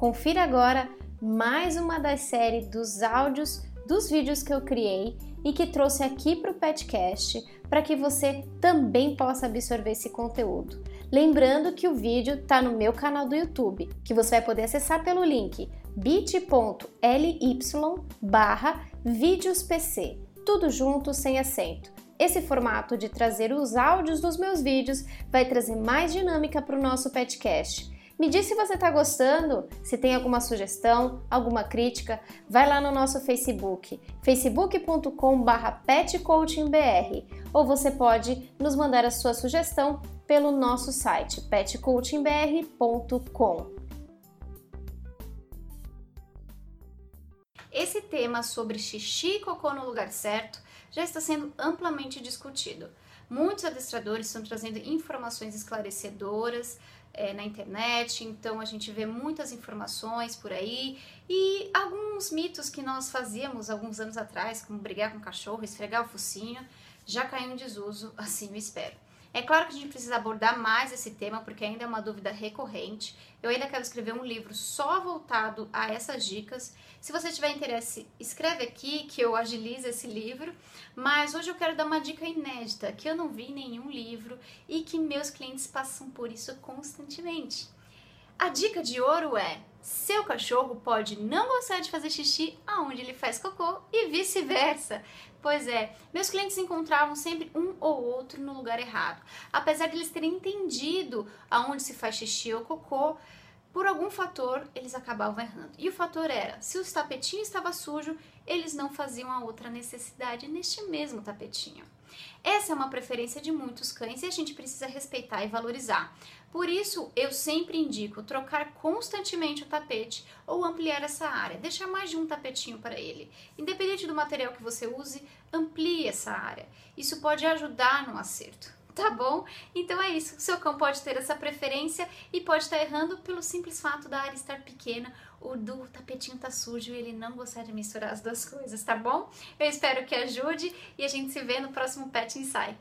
Confira agora mais uma das séries dos áudios dos vídeos que eu criei e que trouxe aqui para o Petcast para que você também possa absorver esse conteúdo. Lembrando que o vídeo está no meu canal do YouTube, que você vai poder acessar pelo link bit.ly barra vídeospc, tudo junto sem acento. Esse formato de trazer os áudios dos meus vídeos vai trazer mais dinâmica para o nosso podcast me diz se você está gostando, se tem alguma sugestão, alguma crítica, vai lá no nosso Facebook, facebook.com.br petcoachingbr, ou você pode nos mandar a sua sugestão pelo nosso site petcoachingbr.com. Esse tema sobre xixi e cocô no lugar certo já está sendo amplamente discutido. Muitos adestradores estão trazendo informações esclarecedoras é, na internet, então a gente vê muitas informações por aí e alguns mitos que nós fazíamos alguns anos atrás, como brigar com o cachorro, esfregar o focinho, já caiu em desuso, assim eu espero. É claro que a gente precisa abordar mais esse tema porque ainda é uma dúvida recorrente. Eu ainda quero escrever um livro só voltado a essas dicas. Se você tiver interesse, escreve aqui que eu agilizo esse livro. Mas hoje eu quero dar uma dica inédita que eu não vi em nenhum livro e que meus clientes passam por isso constantemente. A dica de ouro é: seu cachorro pode não gostar de fazer xixi aonde ele faz cocô e vice-versa. Pois é, meus clientes encontravam sempre um ou outro no lugar errado. Apesar de eles terem entendido aonde se faz xixi ou cocô, por algum fator eles acabavam errando. E o fator era: se o tapetinho estava sujo, eles não faziam a outra necessidade neste mesmo tapetinho. Essa é uma preferência de muitos cães e a gente precisa respeitar e valorizar. Por isso, eu sempre indico trocar constantemente o tapete ou ampliar essa área, deixar mais de um tapetinho para ele. Independente do material que você use, amplie essa área. Isso pode ajudar no acerto. Tá bom? Então é isso. O seu cão pode ter essa preferência e pode estar errando pelo simples fato da área estar pequena ou do tapetinho tá sujo e ele não gostar de misturar as duas coisas, tá bom? Eu espero que ajude e a gente se vê no próximo Pet Insight.